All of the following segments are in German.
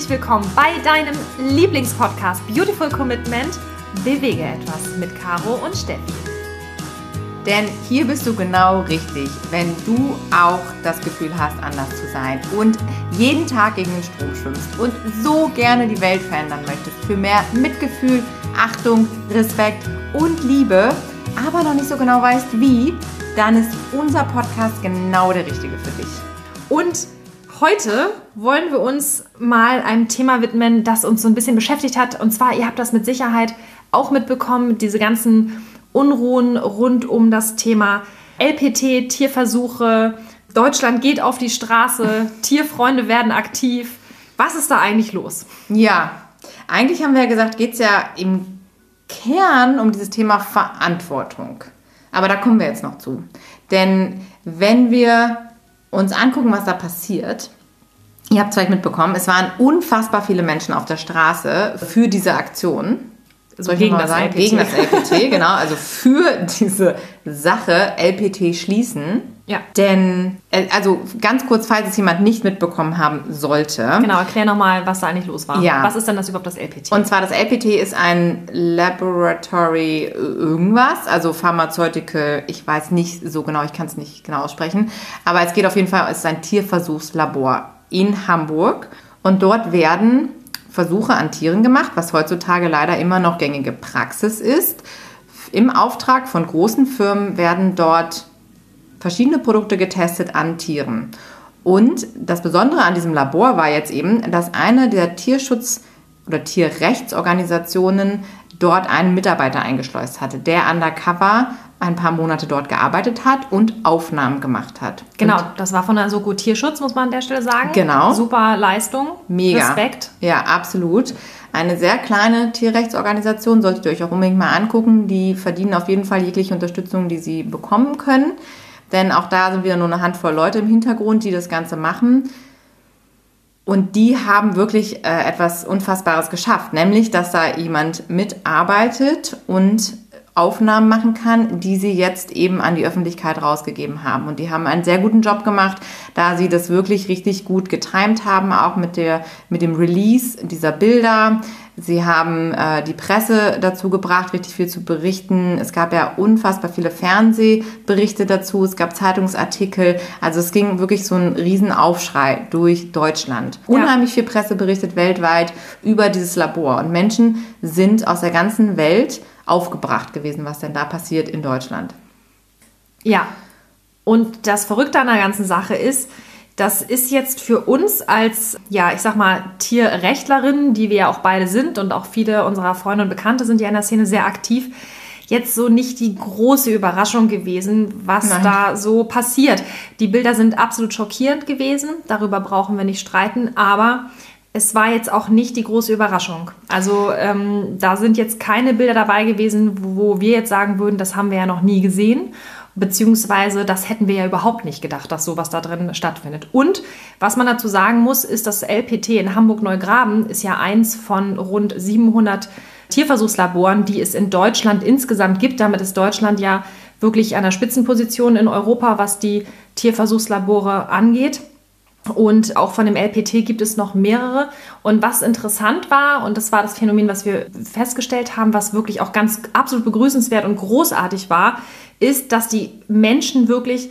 herzlich willkommen bei deinem Lieblingspodcast Beautiful Commitment. Bewege etwas mit Caro und Steffi. Denn hier bist du genau richtig, wenn du auch das Gefühl hast, anders zu sein und jeden Tag gegen den Strom schwimmst und so gerne die Welt verändern möchtest für mehr Mitgefühl, Achtung, Respekt und Liebe, aber noch nicht so genau weißt wie, dann ist unser Podcast genau der richtige für dich. Und heute wollen wir uns mal einem Thema widmen, das uns so ein bisschen beschäftigt hat. Und zwar, ihr habt das mit Sicherheit auch mitbekommen, diese ganzen Unruhen rund um das Thema LPT, Tierversuche. Deutschland geht auf die Straße, Tierfreunde werden aktiv. Was ist da eigentlich los? Ja, eigentlich haben wir ja gesagt, geht es ja im Kern um dieses Thema Verantwortung. Aber da kommen wir jetzt noch zu. Denn wenn wir uns angucken, was da passiert, ihr habt es vielleicht mitbekommen, es waren unfassbar viele Menschen auf der Straße für diese Aktion. Also gegen das sagen? LPT. Gegen das LPT, genau. Also für diese Sache LPT schließen. Ja. Denn, äh, also ganz kurz, falls es jemand nicht mitbekommen haben sollte. Genau, erklär nochmal, was da eigentlich los war. Ja. Was ist denn das überhaupt das LPT? Und zwar das LPT ist ein Laboratory irgendwas, also Pharmaceutical, ich weiß nicht so genau, ich kann es nicht genau aussprechen, aber es geht auf jeden Fall, es ist ein Tierversuchslabor in Hamburg und dort werden Versuche an Tieren gemacht, was heutzutage leider immer noch gängige Praxis ist. Im Auftrag von großen Firmen werden dort verschiedene Produkte getestet an Tieren. Und das Besondere an diesem Labor war jetzt eben, dass eine der Tierschutz- oder Tierrechtsorganisationen dort einen Mitarbeiter eingeschleust hatte, der undercover ein paar Monate dort gearbeitet hat und Aufnahmen gemacht hat. genau, Und das war von der Soko Tierschutz, muss man an der Stelle sagen. Genau. Super Leistung. Mega. Respekt. Ja, absolut. Eine sehr kleine Tierrechtsorganisation, solltet ihr euch auch unbedingt mal angucken. Die verdienen auf jeden Fall jegliche Unterstützung, die sie bekommen können. Denn auch da sind wieder nur eine Handvoll Leute im Hintergrund, die das Ganze machen. Und die haben wirklich äh, etwas Unfassbares geschafft, nämlich dass da jemand mitarbeitet und Aufnahmen machen kann, die sie jetzt eben an die Öffentlichkeit rausgegeben haben. Und die haben einen sehr guten Job gemacht, da sie das wirklich richtig gut getimt haben, auch mit, der, mit dem Release dieser Bilder. Sie haben äh, die Presse dazu gebracht, richtig viel zu berichten. Es gab ja unfassbar viele Fernsehberichte dazu, es gab Zeitungsartikel. Also es ging wirklich so ein Riesenaufschrei durch Deutschland. Ja. Unheimlich viel Presse berichtet weltweit über dieses Labor. Und Menschen sind aus der ganzen Welt aufgebracht gewesen, was denn da passiert in Deutschland. Ja. Und das Verrückte an der ganzen Sache ist, das ist jetzt für uns als, ja, ich sag mal, Tierrechtlerinnen, die wir ja auch beide sind und auch viele unserer Freunde und Bekannte sind ja in der Szene sehr aktiv, jetzt so nicht die große Überraschung gewesen, was Nein. da so passiert. Die Bilder sind absolut schockierend gewesen, darüber brauchen wir nicht streiten, aber es war jetzt auch nicht die große Überraschung. Also ähm, da sind jetzt keine Bilder dabei gewesen, wo wir jetzt sagen würden, das haben wir ja noch nie gesehen. Beziehungsweise das hätten wir ja überhaupt nicht gedacht, dass sowas da drin stattfindet. Und was man dazu sagen muss, ist, das LPT in Hamburg-Neugraben ist ja eins von rund 700 Tierversuchslaboren, die es in Deutschland insgesamt gibt. Damit ist Deutschland ja wirklich an der Spitzenposition in Europa, was die Tierversuchslabore angeht. Und auch von dem LPT gibt es noch mehrere. Und was interessant war, und das war das Phänomen, was wir festgestellt haben, was wirklich auch ganz absolut begrüßenswert und großartig war, ist, dass die Menschen wirklich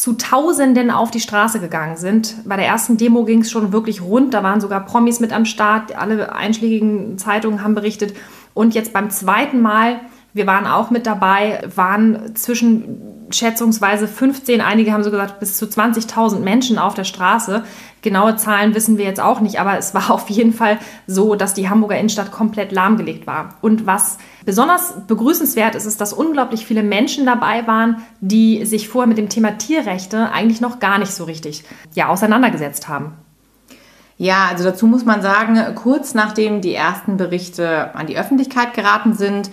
zu Tausenden auf die Straße gegangen sind. Bei der ersten Demo ging es schon wirklich rund. Da waren sogar Promis mit am Start. Alle einschlägigen Zeitungen haben berichtet. Und jetzt beim zweiten Mal, wir waren auch mit dabei, waren zwischen schätzungsweise 15, einige haben so gesagt, bis zu 20.000 Menschen auf der Straße. Genaue Zahlen wissen wir jetzt auch nicht, aber es war auf jeden Fall so, dass die Hamburger Innenstadt komplett lahmgelegt war. Und was besonders begrüßenswert ist, ist, dass unglaublich viele Menschen dabei waren, die sich vorher mit dem Thema Tierrechte eigentlich noch gar nicht so richtig ja, auseinandergesetzt haben. Ja, also dazu muss man sagen, kurz nachdem die ersten Berichte an die Öffentlichkeit geraten sind,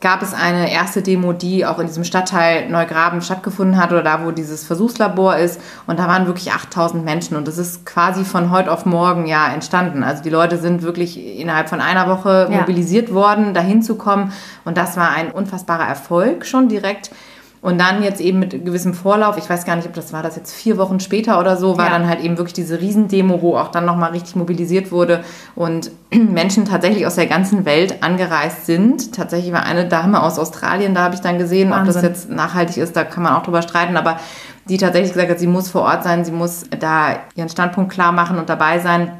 gab es eine erste Demo, die auch in diesem Stadtteil Neugraben stattgefunden hat oder da, wo dieses Versuchslabor ist. Und da waren wirklich 8000 Menschen und das ist quasi von heute auf morgen ja entstanden. Also die Leute sind wirklich innerhalb von einer Woche Ja. mobilisiert worden, dahin zu kommen. Und das war ein unfassbarer Erfolg schon direkt. Und dann jetzt eben mit gewissem Vorlauf, ich weiß gar nicht, ob das war das jetzt vier Wochen später oder so, war ja. dann halt eben wirklich diese Riesendemo, wo auch dann nochmal richtig mobilisiert wurde und Menschen tatsächlich aus der ganzen Welt angereist sind. Tatsächlich war eine Dame aus Australien, da habe ich dann gesehen, Wahnsinn. ob das jetzt nachhaltig ist, da kann man auch drüber streiten, aber die tatsächlich gesagt hat, sie muss vor Ort sein, sie muss da ihren Standpunkt klar machen und dabei sein.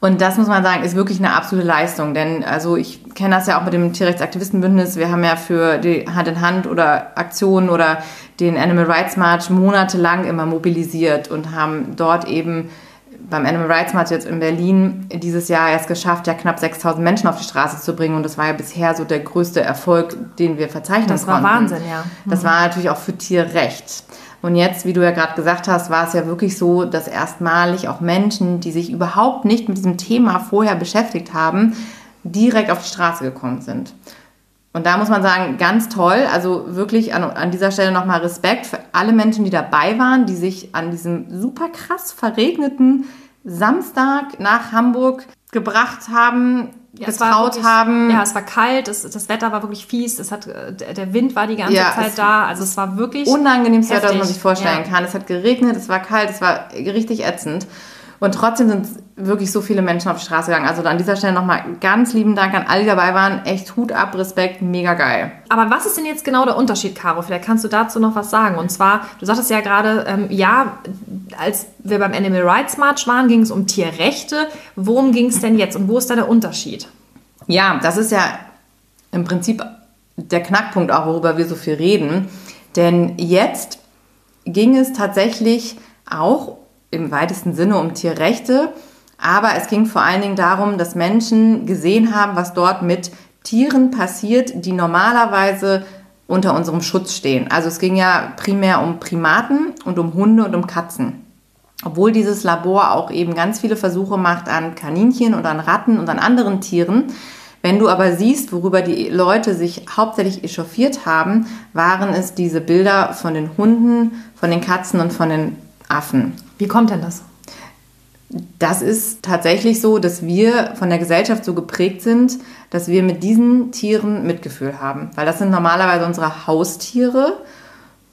Und das muss man sagen, ist wirklich eine absolute Leistung. Denn also ich kenne das ja auch mit dem Tierrechtsaktivistenbündnis. Wir haben ja für die Hand in Hand oder Aktionen oder den Animal Rights March monatelang immer mobilisiert und haben dort eben beim Animal Rights March jetzt in Berlin dieses Jahr erst geschafft, ja knapp 6000 Menschen auf die Straße zu bringen. Und das war ja bisher so der größte Erfolg, den wir verzeichnen konnten. Das war Wahnsinn, ja. Mhm. Das war natürlich auch für Tierrecht. Und jetzt, wie du ja gerade gesagt hast, war es ja wirklich so, dass erstmalig auch Menschen, die sich überhaupt nicht mit diesem Thema vorher beschäftigt haben, direkt auf die Straße gekommen sind. Und da muss man sagen, ganz toll. Also wirklich an, an dieser Stelle nochmal Respekt für alle Menschen, die dabei waren, die sich an diesem super krass verregneten Samstag nach Hamburg gebracht haben, ja, getraut wirklich, haben. Ja, es war kalt, es, das Wetter war wirklich fies, es hat, der Wind war die ganze ja, Zeit da, also es war wirklich unangenehmstes Wetter, was man sich vorstellen ja. kann. Es hat geregnet, es war kalt, es war richtig ätzend. Und trotzdem sind wirklich so viele Menschen auf die Straße gegangen. Also an dieser Stelle nochmal ganz lieben Dank an alle, die dabei waren. Echt Hut ab, Respekt, mega geil. Aber was ist denn jetzt genau der Unterschied, Caro? Vielleicht kannst du dazu noch was sagen. Und zwar, du sagtest ja gerade, ähm, ja, als wir beim Animal Rights March waren, ging es um Tierrechte. Worum ging es denn jetzt und wo ist da der Unterschied? Ja, das ist ja im Prinzip der Knackpunkt auch, worüber wir so viel reden. Denn jetzt ging es tatsächlich auch im weitesten Sinne um Tierrechte, aber es ging vor allen Dingen darum, dass Menschen gesehen haben, was dort mit Tieren passiert, die normalerweise unter unserem Schutz stehen. Also es ging ja primär um Primaten und um Hunde und um Katzen. Obwohl dieses Labor auch eben ganz viele Versuche macht an Kaninchen und an Ratten und an anderen Tieren. Wenn du aber siehst, worüber die Leute sich hauptsächlich echauffiert haben, waren es diese Bilder von den Hunden, von den Katzen und von den Affen. Wie kommt denn das? Das ist tatsächlich so, dass wir von der Gesellschaft so geprägt sind, dass wir mit diesen Tieren Mitgefühl haben. Weil das sind normalerweise unsere Haustiere,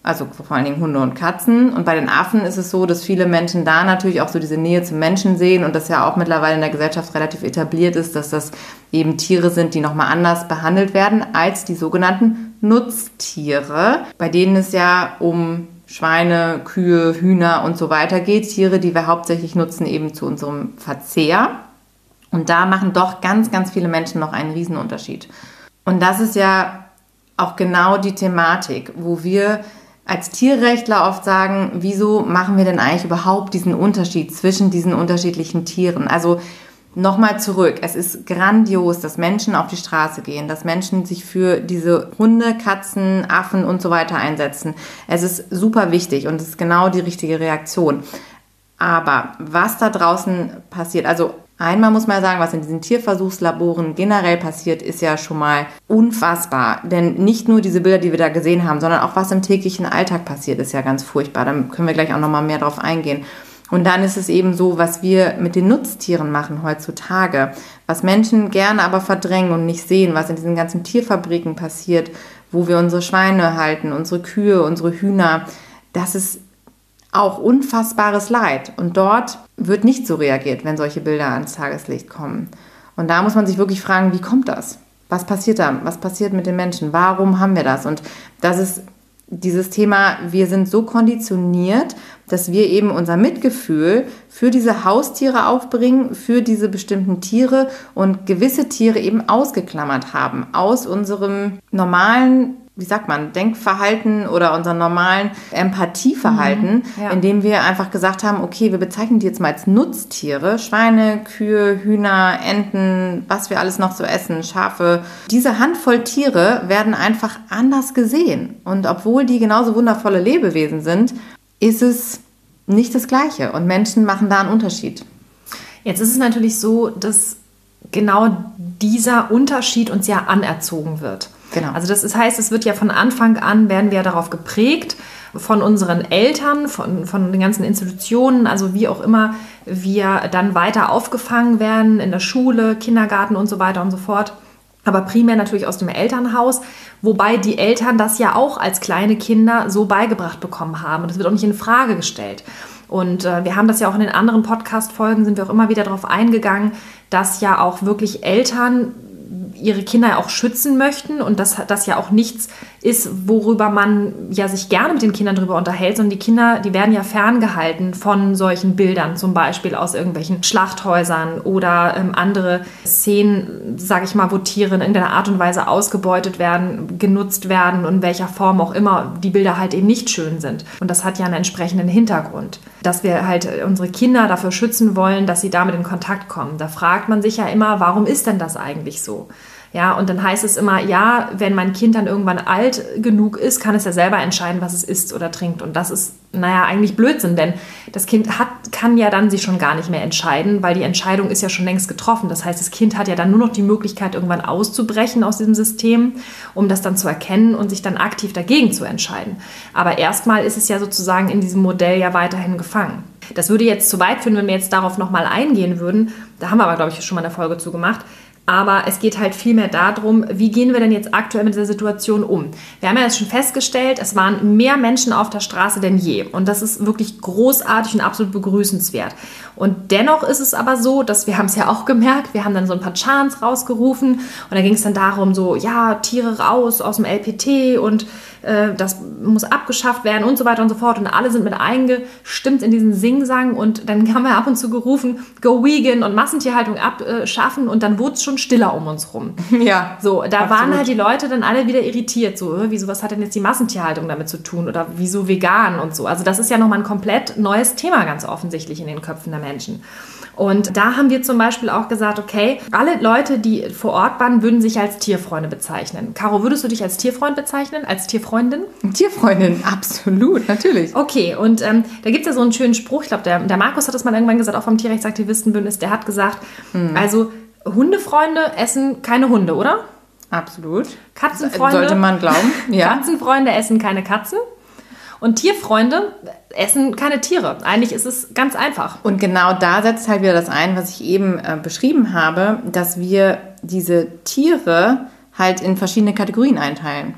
also vor allen Dingen Hunde und Katzen. Und bei den Affen ist es so, dass viele Menschen da natürlich auch so diese Nähe zum Menschen sehen und das ja auch mittlerweile in der Gesellschaft relativ etabliert ist, dass das eben Tiere sind, die nochmal anders behandelt werden als die sogenannten Nutztiere, bei denen es ja um Schweine, Kühe, Hühner und so weiter geht. Tiere, die wir hauptsächlich nutzen eben zu unserem Verzehr. Und da machen doch ganz, ganz viele Menschen noch einen Riesenunterschied. Und das ist ja auch genau die Thematik, wo wir als Tierrechtler oft sagen, wieso machen wir denn eigentlich überhaupt diesen Unterschied zwischen diesen unterschiedlichen Tieren? Also Nochmal zurück. Es ist grandios, dass Menschen auf die Straße gehen, dass Menschen sich für diese Hunde, Katzen, Affen und so weiter einsetzen. Es ist super wichtig und es ist genau die richtige Reaktion. Aber was da draußen passiert, also einmal muss man sagen, was in diesen Tierversuchslaboren generell passiert, ist ja schon mal unfassbar. Denn nicht nur diese Bilder, die wir da gesehen haben, sondern auch was im täglichen Alltag passiert, ist ja ganz furchtbar. Da können wir gleich auch nochmal mehr drauf eingehen. Und dann ist es eben so, was wir mit den Nutztieren machen heutzutage, was Menschen gerne aber verdrängen und nicht sehen, was in diesen ganzen Tierfabriken passiert, wo wir unsere Schweine halten, unsere Kühe, unsere Hühner. Das ist auch unfassbares Leid. Und dort wird nicht so reagiert, wenn solche Bilder ans Tageslicht kommen. Und da muss man sich wirklich fragen, wie kommt das? Was passiert da? Was passiert mit den Menschen? Warum haben wir das? Und das ist dieses Thema, wir sind so konditioniert, dass wir eben unser Mitgefühl für diese Haustiere aufbringen, für diese bestimmten Tiere und gewisse Tiere eben ausgeklammert haben aus unserem normalen wie sagt man, Denkverhalten oder unserem normalen Empathieverhalten, mhm, ja. indem wir einfach gesagt haben, okay, wir bezeichnen die jetzt mal als Nutztiere, Schweine, Kühe, Hühner, Enten, was wir alles noch so essen, Schafe. Diese Handvoll Tiere werden einfach anders gesehen. Und obwohl die genauso wundervolle Lebewesen sind, ist es nicht das Gleiche. Und Menschen machen da einen Unterschied. Jetzt ist es natürlich so, dass genau dieser Unterschied uns ja anerzogen wird. Genau. Also das heißt, es wird ja von Anfang an, werden wir darauf geprägt, von unseren Eltern, von, von den ganzen Institutionen, also wie auch immer wir dann weiter aufgefangen werden in der Schule, Kindergarten und so weiter und so fort. aber primär natürlich aus dem Elternhaus, wobei die Eltern das ja auch als kleine Kinder so beigebracht bekommen haben. Und das wird auch nicht in Frage gestellt. Und äh, wir haben das ja auch in den anderen Podcast-Folgen, sind wir auch immer wieder darauf eingegangen, dass ja auch wirklich Eltern ihre Kinder auch schützen möchten und dass das ja auch nichts ist, worüber man ja sich gerne mit den Kindern darüber unterhält, sondern die Kinder, die werden ja ferngehalten von solchen Bildern, zum Beispiel aus irgendwelchen Schlachthäusern oder ähm, andere Szenen, sage ich mal, wo Tiere in irgendeiner Art und Weise ausgebeutet werden, genutzt werden und in welcher Form auch immer die Bilder halt eben nicht schön sind. Und das hat ja einen entsprechenden Hintergrund, dass wir halt unsere Kinder dafür schützen wollen, dass sie damit in Kontakt kommen. Da fragt man sich ja immer, warum ist denn das eigentlich so? Ja, und dann heißt es immer, ja, wenn mein Kind dann irgendwann alt genug ist, kann es ja selber entscheiden, was es isst oder trinkt. Und das ist, naja, eigentlich Blödsinn, denn das Kind hat, kann ja dann sich schon gar nicht mehr entscheiden, weil die Entscheidung ist ja schon längst getroffen. Das heißt, das Kind hat ja dann nur noch die Möglichkeit, irgendwann auszubrechen aus diesem System, um das dann zu erkennen und sich dann aktiv dagegen zu entscheiden. Aber erstmal ist es ja sozusagen in diesem Modell ja weiterhin gefangen. Das würde jetzt zu weit führen, wenn wir jetzt darauf nochmal eingehen würden. Da haben wir aber, glaube ich, schon mal eine Folge zu gemacht. Aber es geht halt vielmehr darum, wie gehen wir denn jetzt aktuell mit dieser Situation um? Wir haben ja jetzt schon festgestellt, es waren mehr Menschen auf der Straße denn je. Und das ist wirklich großartig und absolut begrüßenswert. Und dennoch ist es aber so, dass wir haben es ja auch gemerkt, wir haben dann so ein paar Chants rausgerufen und da ging es dann darum, so, ja, Tiere raus aus dem LPT und äh, das muss abgeschafft werden und so weiter und so fort. Und alle sind mit eingestimmt in diesen Singsang und dann haben wir ab und zu gerufen, go vegan und Massentierhaltung abschaffen und dann wurde es schon stiller um uns rum. Ja. So, da absolut. waren halt die Leute dann alle wieder irritiert, so, wieso, was hat denn jetzt die Massentierhaltung damit zu tun oder wieso vegan und so. Also das ist ja nochmal ein komplett neues Thema ganz offensichtlich in den Köpfen der Menschen. Und da haben wir zum Beispiel auch gesagt, okay, alle Leute, die vor Ort waren, würden sich als Tierfreunde bezeichnen. Caro, würdest du dich als Tierfreund bezeichnen, als Tierfreundin? Tierfreundin, absolut, natürlich. Okay, und ähm, da gibt es ja so einen schönen Spruch, ich glaube, der, der Markus hat das mal irgendwann gesagt, auch vom Tierrechtsaktivistenbündnis, der hat gesagt, hm. also Hundefreunde essen keine Hunde, oder? Absolut. Katzenfreunde. Sollte man glauben, ja. Katzenfreunde essen keine Katzen. Und Tierfreunde essen keine Tiere. Eigentlich ist es ganz einfach. Und genau da setzt halt wieder das ein, was ich eben äh, beschrieben habe, dass wir diese Tiere halt in verschiedene Kategorien einteilen.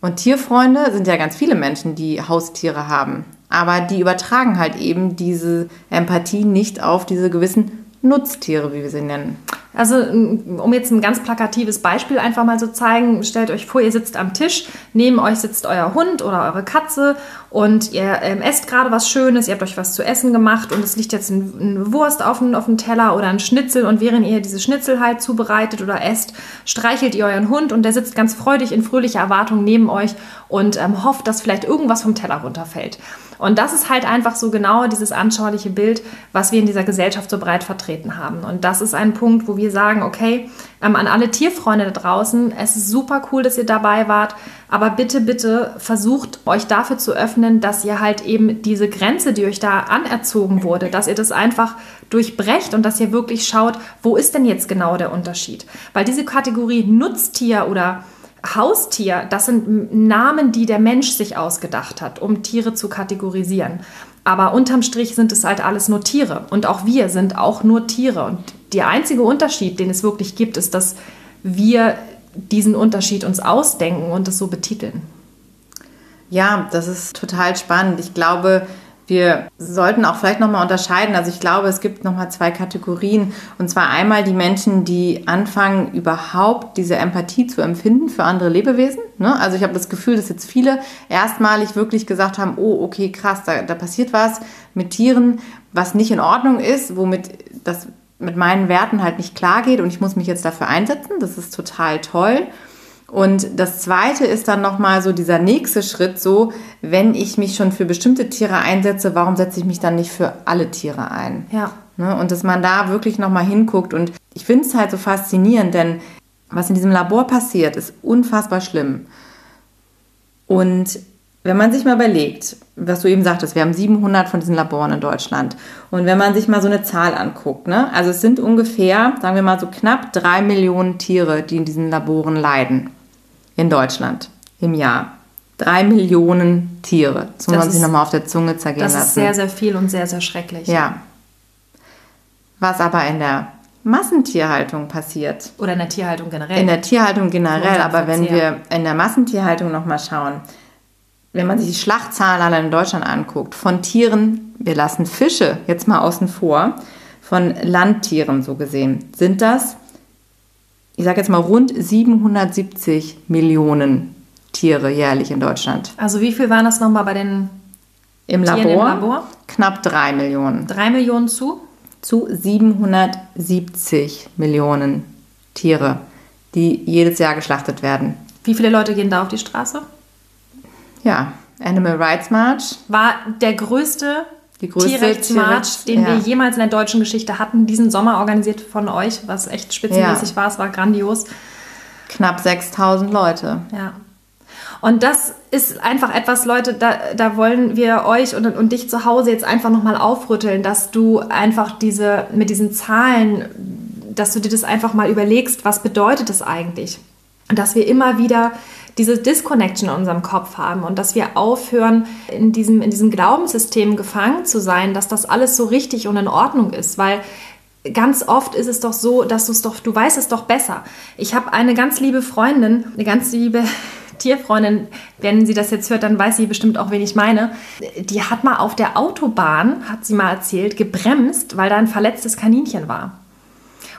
Und Tierfreunde sind ja ganz viele Menschen, die Haustiere haben. Aber die übertragen halt eben diese Empathie nicht auf diese gewissen Nutztiere, wie wir sie nennen. Also um jetzt ein ganz plakatives Beispiel einfach mal zu zeigen, stellt euch vor, ihr sitzt am Tisch, neben euch sitzt euer Hund oder eure Katze und ihr ähm, esst gerade was Schönes, ihr habt euch was zu essen gemacht und es liegt jetzt eine Wurst auf dem, auf Teller oder ein Schnitzel und während ihr diese Schnitzel halt zubereitet oder esst, streichelt ihr euren Hund und der sitzt ganz freudig in fröhlicher Erwartung neben euch und ähm, hofft, dass vielleicht irgendwas vom Teller runterfällt. Und das ist halt einfach so genau dieses anschauliche Bild, was wir in dieser Gesellschaft so breit vertreten haben. Und das ist ein Punkt, wo wir sagen, okay, ähm, an alle Tierfreunde da draußen, es ist super cool, dass ihr dabei wart, aber bitte, bitte versucht euch dafür zu öffnen, dass ihr halt eben diese Grenze, die euch da anerzogen wurde, dass ihr das einfach durchbrecht und dass ihr wirklich schaut, wo ist denn jetzt genau der Unterschied? Weil diese Kategorie Nutztier oder Haustier, das sind Namen, die der Mensch sich ausgedacht hat, um Tiere zu kategorisieren. Aber unterm Strich sind es halt alles nur Tiere. Und auch wir sind auch nur Tiere. Und der einzige Unterschied, den es wirklich gibt, ist, dass wir diesen Unterschied uns ausdenken und es so betiteln. Ja, das ist total spannend. Ich glaube, wir sollten auch vielleicht nochmal unterscheiden. Also ich glaube, es gibt nochmal zwei Kategorien. Und zwar einmal die Menschen, die anfangen, überhaupt diese Empathie zu empfinden für andere Lebewesen. Ne? Also ich habe das Gefühl, dass jetzt viele erstmalig wirklich gesagt haben, oh, okay, krass, da, da passiert was mit Tieren, was nicht in Ordnung ist, womit das mit meinen Werten halt nicht klar geht und ich muss mich jetzt dafür einsetzen. Das ist total toll. Und das zweite ist dann nochmal so dieser nächste Schritt, so, wenn ich mich schon für bestimmte Tiere einsetze, warum setze ich mich dann nicht für alle Tiere ein? Ja. Ne? Und dass man da wirklich nochmal hinguckt. Und ich finde es halt so faszinierend, denn was in diesem Labor passiert, ist unfassbar schlimm. Und wenn man sich mal überlegt, was du eben sagtest, wir haben 700 von diesen Laboren in Deutschland. Und wenn man sich mal so eine Zahl anguckt, ne, also es sind ungefähr, sagen wir mal so knapp drei Millionen Tiere, die in diesen Laboren leiden in Deutschland im Jahr. Drei Millionen Tiere. Das muss man sich nochmal auf der Zunge zergehen das lassen. Das ist sehr, sehr viel und sehr, sehr schrecklich. Ja. Was aber in der Massentierhaltung passiert. Oder in der Tierhaltung generell. In der Tierhaltung generell, aber wenn wir in der Massentierhaltung nochmal schauen, wenn man sich die Schlachtzahlen allein in Deutschland anguckt, von Tieren, wir lassen Fische jetzt mal außen vor, von Landtieren so gesehen, sind das, ich sage jetzt mal, rund 770 Millionen Tiere jährlich in Deutschland. Also wie viel waren das nochmal bei den Im Labor? Tieren im Labor? Knapp drei Millionen. Drei Millionen zu? Zu 770 Millionen Tiere, die jedes Jahr geschlachtet werden. Wie viele Leute gehen da auf die Straße? Ja, Animal Rights March. War der größte die größte Tierrechtsmarsch, den ja. wir jemals in der deutschen Geschichte hatten, diesen Sommer organisiert von euch, was echt spitzenmäßig ja. war. Es war grandios. Knapp 6000 Leute. Ja. Und das ist einfach etwas, Leute, da, da wollen wir euch und, und dich zu Hause jetzt einfach nochmal aufrütteln, dass du einfach diese, mit diesen Zahlen, dass du dir das einfach mal überlegst, was bedeutet das eigentlich? Dass wir immer wieder diese Disconnection in unserem Kopf haben und dass wir aufhören, in diesem, in diesem Glaubenssystem gefangen zu sein, dass das alles so richtig und in Ordnung ist, weil ganz oft ist es doch so, dass du es doch, du weißt es doch besser. Ich habe eine ganz liebe Freundin, eine ganz liebe Tierfreundin, wenn sie das jetzt hört, dann weiß sie bestimmt auch, wen ich meine. Die hat mal auf der Autobahn, hat sie mal erzählt, gebremst, weil da ein verletztes Kaninchen war.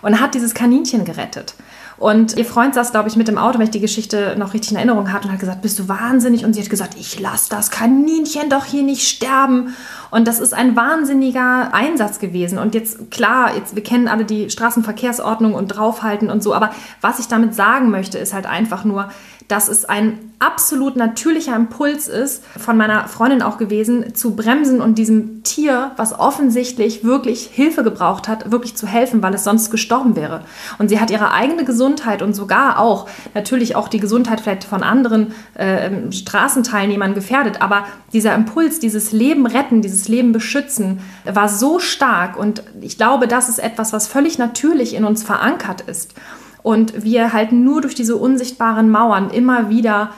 Und hat dieses Kaninchen gerettet. Und ihr Freund saß, glaube ich, mit dem Auto, wenn ich die Geschichte noch richtig in Erinnerung hatte, und hat gesagt, bist du wahnsinnig? Und sie hat gesagt, ich lasse das Kaninchen doch hier nicht sterben. Und das ist ein wahnsinniger Einsatz gewesen. Und jetzt, klar, jetzt, wir kennen alle die Straßenverkehrsordnung und draufhalten und so. Aber was ich damit sagen möchte, ist halt einfach nur, dass es ein absolut natürlicher Impuls ist, von meiner Freundin auch gewesen, zu bremsen und diesem Tier, was offensichtlich wirklich Hilfe gebraucht hat, wirklich zu helfen, weil es sonst gestorben wäre. Und sie hat ihre eigene Gesundheit und sogar auch natürlich auch die Gesundheit vielleicht von anderen äh, Straßenteilnehmern gefährdet. Aber dieser Impuls, dieses Leben retten, dieses Leben beschützen, war so stark. Und ich glaube, das ist etwas, was völlig natürlich in uns verankert ist. Und wir halt nur durch diese unsichtbaren Mauern immer wieder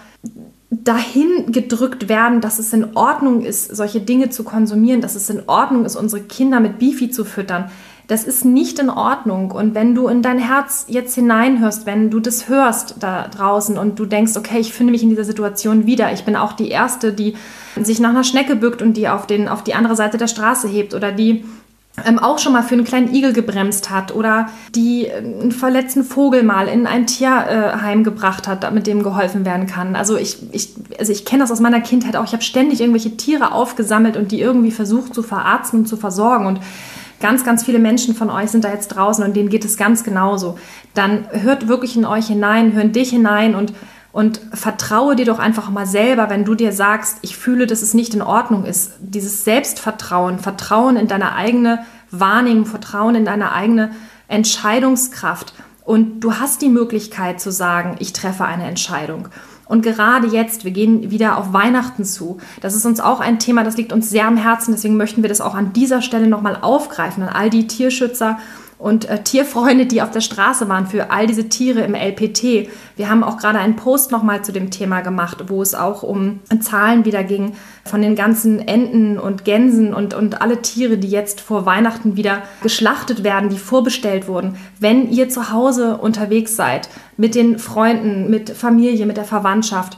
dahin gedrückt werden, dass es in Ordnung ist, solche Dinge zu konsumieren, dass es in Ordnung ist, unsere Kinder mit Bifi zu füttern. Das ist nicht in Ordnung. Und wenn du in dein Herz jetzt hineinhörst, wenn du das hörst da draußen und du denkst, okay, ich finde mich in dieser Situation wieder, ich bin auch die Erste, die sich nach einer Schnecke bückt und die auf, den, auf die andere Seite der Straße hebt oder die ähm, auch schon mal für einen kleinen Igel gebremst hat oder die äh, einen verletzten Vogel mal in ein Tierheim äh, gebracht hat, damit dem geholfen werden kann. Also ich, ich, also ich kenne das aus meiner Kindheit auch. Ich habe ständig irgendwelche Tiere aufgesammelt und die irgendwie versucht zu verarzten und zu versorgen. Und ganz, ganz viele Menschen von euch sind da jetzt draußen und denen geht es ganz genauso. Dann hört wirklich in euch hinein, hört dich hinein und und vertraue dir doch einfach mal selber, wenn du dir sagst, ich fühle, dass es nicht in Ordnung ist. Dieses Selbstvertrauen, Vertrauen in deine eigene Wahrnehmung, Vertrauen in deine eigene Entscheidungskraft. Und du hast die Möglichkeit zu sagen, ich treffe eine Entscheidung. Und gerade jetzt, wir gehen wieder auf Weihnachten zu. Das ist uns auch ein Thema, das liegt uns sehr am Herzen. Deswegen möchten wir das auch an dieser Stelle nochmal aufgreifen an all die Tierschützer und äh, Tierfreunde, die auf der Straße waren für all diese Tiere im LPT. Wir haben auch gerade einen Post nochmal zu dem Thema gemacht, wo es auch um Zahlen wieder ging von den ganzen Enten und Gänsen und, und alle Tiere, die jetzt vor Weihnachten wieder geschlachtet werden, die vorbestellt wurden. Wenn ihr zu Hause unterwegs seid, mit den Freunden, mit Familie, mit der Verwandtschaft,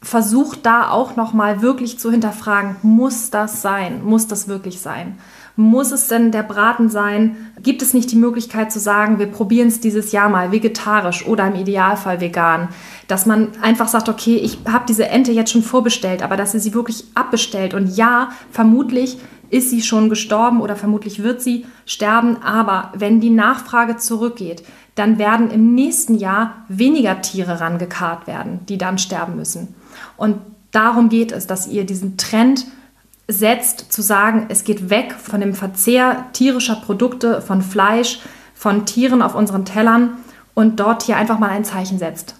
versucht da auch nochmal wirklich zu hinterfragen, muss das sein? Muss das wirklich sein? Muss es denn der Braten sein? Gibt es nicht die Möglichkeit zu sagen, wir probieren es dieses Jahr mal vegetarisch oder im Idealfall vegan? Dass man einfach sagt, okay, ich habe diese Ente jetzt schon vorbestellt, aber dass ihr sie wirklich abbestellt. Und ja, vermutlich ist sie schon gestorben oder vermutlich wird sie sterben. Aber wenn die Nachfrage zurückgeht, dann werden im nächsten Jahr weniger Tiere rangekarrt werden, die dann sterben müssen. Und darum geht es, dass ihr diesen Trend setzt, zu sagen, es geht weg von dem Verzehr tierischer Produkte, von Fleisch, von Tieren auf unseren Tellern und dort hier einfach mal ein Zeichen setzt.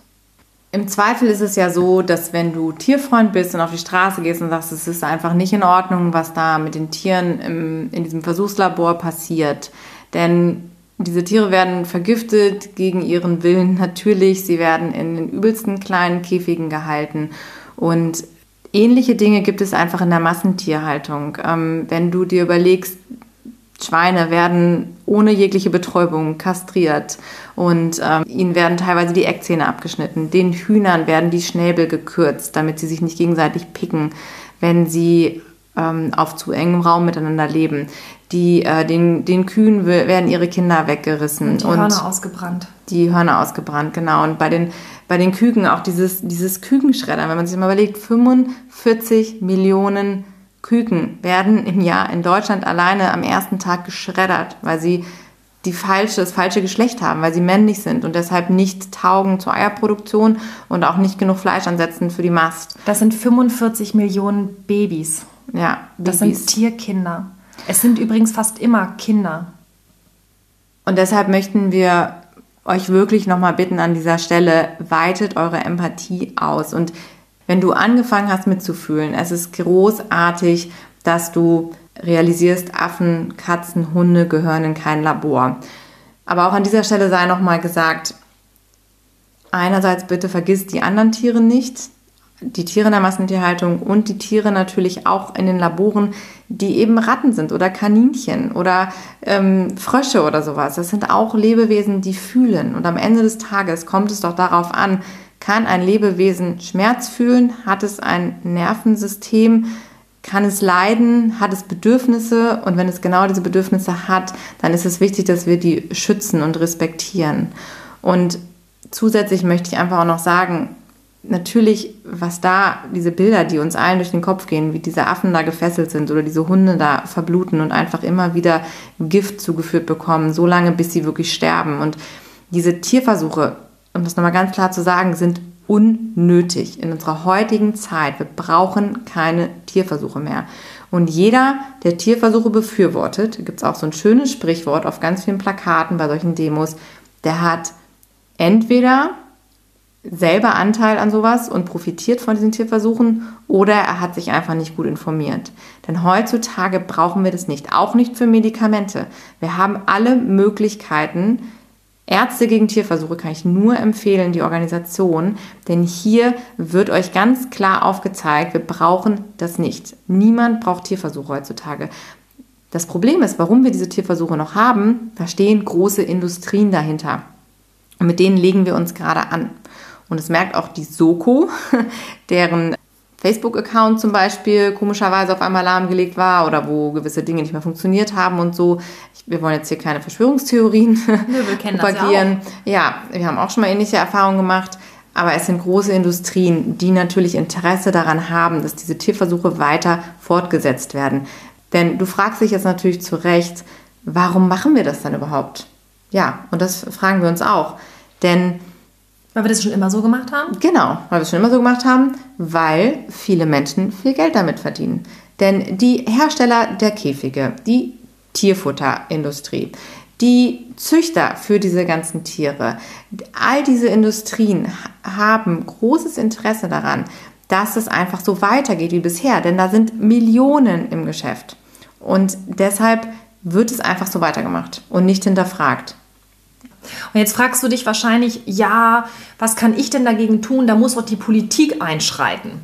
Im Zweifel ist es ja so, dass wenn du Tierfreund bist und auf die Straße gehst und sagst, es ist einfach nicht in Ordnung, was da mit den Tieren im, in diesem Versuchslabor passiert. Denn diese Tiere werden vergiftet gegen ihren Willen natürlich. Sie werden in den übelsten kleinen Käfigen gehalten. Und ähnliche Dinge gibt es einfach in der Massentierhaltung. Ähm, wenn du dir überlegst, Schweine werden ohne jegliche Betäubung kastriert und ähm, ihnen werden teilweise die Eckzähne abgeschnitten. Den Hühnern werden die Schnäbel gekürzt, damit sie sich nicht gegenseitig picken, wenn sie ähm, auf zu engem Raum miteinander leben. Die, äh, den, den Kühen werden ihre Kinder weggerissen. Und die und Hörner ausgebrannt. Die Hörner ausgebrannt, genau. Und bei den, bei den Küken auch dieses, dieses Kükenschreddern, wenn man sich mal überlegt, 45 Millionen Küken werden im Jahr in Deutschland alleine am ersten Tag geschreddert, weil sie die falsche, das falsche Geschlecht haben, weil sie männlich sind und deshalb nicht taugen zur Eierproduktion und auch nicht genug Fleisch ansetzen für die Mast. Das sind 45 Millionen Babys. Ja, das Babys. sind Tierkinder. Es sind übrigens fast immer Kinder. Und deshalb möchten wir euch wirklich nochmal bitten an dieser Stelle, weitet eure Empathie aus. Und wenn du angefangen hast mitzufühlen, es ist großartig, dass du realisierst, Affen, Katzen, Hunde gehören in kein Labor. Aber auch an dieser Stelle sei nochmal gesagt, einerseits bitte vergiss die anderen Tiere nicht, die Tiere in der Massentierhaltung und die Tiere natürlich auch in den Laboren, die eben Ratten sind oder Kaninchen oder ähm, Frösche oder sowas. Das sind auch Lebewesen, die fühlen. Und am Ende des Tages kommt es doch darauf an, kann ein Lebewesen Schmerz fühlen? Hat es ein Nervensystem? Kann es leiden? Hat es Bedürfnisse? Und wenn es genau diese Bedürfnisse hat, dann ist es wichtig, dass wir die schützen und respektieren. Und zusätzlich möchte ich einfach auch noch sagen, natürlich, was da, diese Bilder, die uns allen durch den Kopf gehen, wie diese Affen da gefesselt sind oder diese Hunde da verbluten und einfach immer wieder Gift zugeführt bekommen, so lange, bis sie wirklich sterben. Und diese Tierversuche, um das nochmal ganz klar zu sagen, sind unnötig in unserer heutigen Zeit. Wir brauchen keine Tierversuche mehr. Und jeder, der Tierversuche befürwortet, gibt es auch so ein schönes Sprichwort auf ganz vielen Plakaten bei solchen Demos, der hat entweder selber Anteil an sowas und profitiert von diesen Tierversuchen oder er hat sich einfach nicht gut informiert. Denn heutzutage brauchen wir das nicht, auch nicht für Medikamente. Wir haben alle Möglichkeiten. Ärzte gegen Tierversuche kann ich nur empfehlen, die Organisation, denn hier wird euch ganz klar aufgezeigt, wir brauchen das nicht. Niemand braucht Tierversuche heutzutage. Das Problem ist, warum wir diese Tierversuche noch haben, da stehen große Industrien dahinter. Und mit denen legen wir uns gerade an. Und es merkt auch die Soko, deren Facebook-Account zum Beispiel komischerweise auf einmal lahmgelegt war oder wo gewisse Dinge nicht mehr funktioniert haben und so. Wir wollen jetzt hier keine Verschwörungstheorien Nö, propagieren. Ja, ja, wir haben auch schon mal ähnliche Erfahrungen gemacht. Aber es sind große Industrien, die natürlich Interesse daran haben, dass diese Tierversuche weiter fortgesetzt werden. Denn du fragst dich jetzt natürlich zu Recht, warum machen wir das dann überhaupt? Ja, und das fragen wir uns auch. Denn weil wir das schon immer so gemacht haben? Genau, weil wir es schon immer so gemacht haben, weil viele Menschen viel Geld damit verdienen. Denn die Hersteller der Käfige, die Tierfutterindustrie, die Züchter für diese ganzen Tiere, all diese Industrien haben großes Interesse daran, dass es einfach so weitergeht wie bisher, denn da sind Millionen im Geschäft. Und deshalb wird es einfach so weitergemacht und nicht hinterfragt. Und jetzt fragst du dich wahrscheinlich, ja, was kann ich denn dagegen tun? Da muss doch die Politik einschreiten.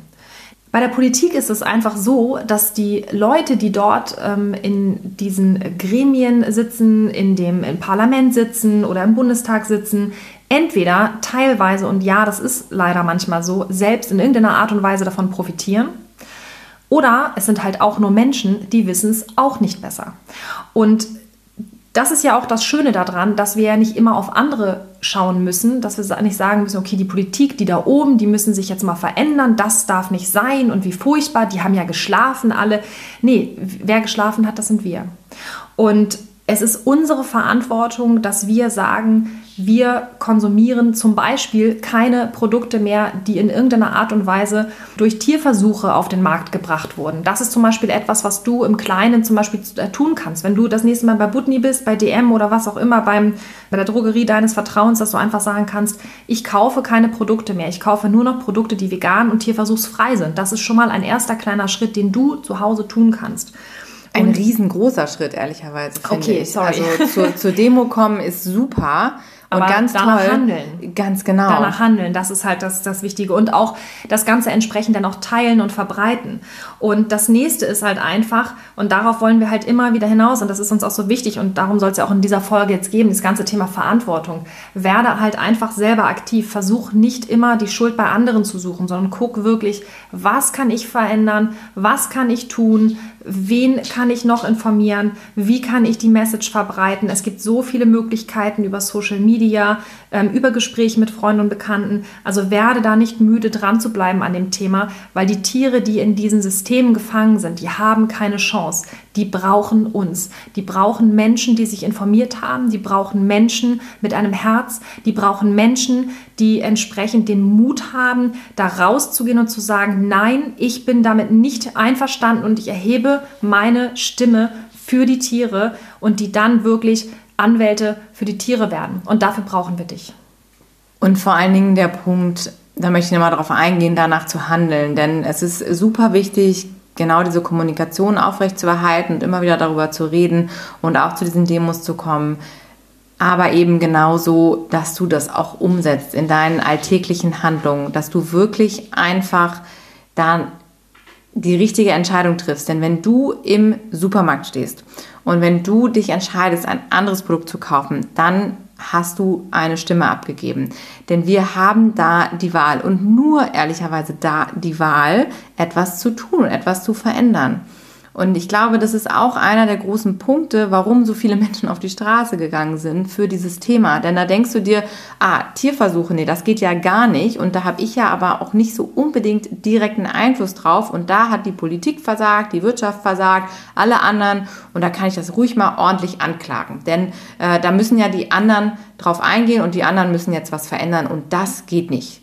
Bei der Politik ist es einfach so, dass die Leute, die dort ähm, in diesen Gremien sitzen, in dem im Parlament sitzen oder im Bundestag sitzen, entweder teilweise, und ja, das ist leider manchmal so, selbst in irgendeiner Art und Weise davon profitieren. Oder es sind halt auch nur Menschen, die wissen es auch nicht besser. Und das ist ja auch das Schöne daran, dass wir ja nicht immer auf andere schauen müssen, dass wir nicht sagen müssen, okay, die Politik, die da oben, die müssen sich jetzt mal verändern, das darf nicht sein und wie furchtbar, die haben ja geschlafen alle. Nee, wer geschlafen hat, das sind wir. Und es ist unsere Verantwortung, dass wir sagen, wir konsumieren zum Beispiel keine Produkte mehr, die in irgendeiner Art und Weise durch Tierversuche auf den Markt gebracht wurden. Das ist zum Beispiel etwas, was du im Kleinen zum Beispiel äh, tun kannst. Wenn du das nächste Mal bei Butni bist, bei DM oder was auch immer, beim, bei der Drogerie deines Vertrauens, dass du einfach sagen kannst, ich kaufe keine Produkte mehr. Ich kaufe nur noch Produkte, die vegan und tierversuchsfrei sind. Das ist schon mal ein erster kleiner Schritt, den du zu Hause tun kannst. Ein und riesengroßer Schritt, ehrlicherweise. Okay, ich. sorry. Also zur, zur Demo kommen ist super Aber und ganz danach toll, handeln. Ganz genau. Danach handeln, das ist halt das, das Wichtige. Und auch das Ganze entsprechend dann auch teilen und verbreiten. Und das nächste ist halt einfach, und darauf wollen wir halt immer wieder hinaus, und das ist uns auch so wichtig, und darum soll es ja auch in dieser Folge jetzt geben, das ganze Thema Verantwortung. Werde halt einfach selber aktiv. Versuch nicht immer die Schuld bei anderen zu suchen, sondern guck wirklich, was kann ich verändern, was kann ich tun, wen kann ich noch informieren, wie kann ich die Message verbreiten. Es gibt so viele Möglichkeiten über Social Media, ähm, über Gespräche mit Freunden und Bekannten. Also werde da nicht müde dran zu bleiben an dem Thema, weil die Tiere, die in diesen Systemen gefangen sind, die haben keine Chance. Die brauchen uns. Die brauchen Menschen, die sich informiert haben. Die brauchen Menschen mit einem Herz. Die brauchen Menschen, die entsprechend den Mut haben, da rauszugehen und zu sagen, nein, ich bin damit nicht einverstanden und ich erhebe meine Stimme für die Tiere und die dann wirklich Anwälte für die Tiere werden. Und dafür brauchen wir dich. Und vor allen Dingen der Punkt, da möchte ich nochmal darauf eingehen, danach zu handeln. Denn es ist super wichtig, genau diese Kommunikation aufrechtzuerhalten und immer wieder darüber zu reden und auch zu diesen Demos zu kommen. Aber eben genauso, dass du das auch umsetzt in deinen alltäglichen Handlungen, dass du wirklich einfach da die richtige Entscheidung triffst. Denn wenn du im Supermarkt stehst und wenn du dich entscheidest, ein anderes Produkt zu kaufen, dann hast du eine Stimme abgegeben. Denn wir haben da die Wahl und nur ehrlicherweise da die Wahl, etwas zu tun etwas zu verändern. Und ich glaube, das ist auch einer der großen Punkte, warum so viele Menschen auf die Straße gegangen sind für dieses Thema. Denn da denkst du dir, ah, Tierversuche, nee, das geht ja gar nicht. Und da habe ich ja aber auch nicht so unbedingt direkten Einfluss drauf. Und da hat die Politik versagt, die Wirtschaft versagt, alle anderen. Und da kann ich das ruhig mal ordentlich anklagen. Denn äh, da müssen ja die anderen drauf eingehen und die anderen müssen jetzt was verändern. Und das geht nicht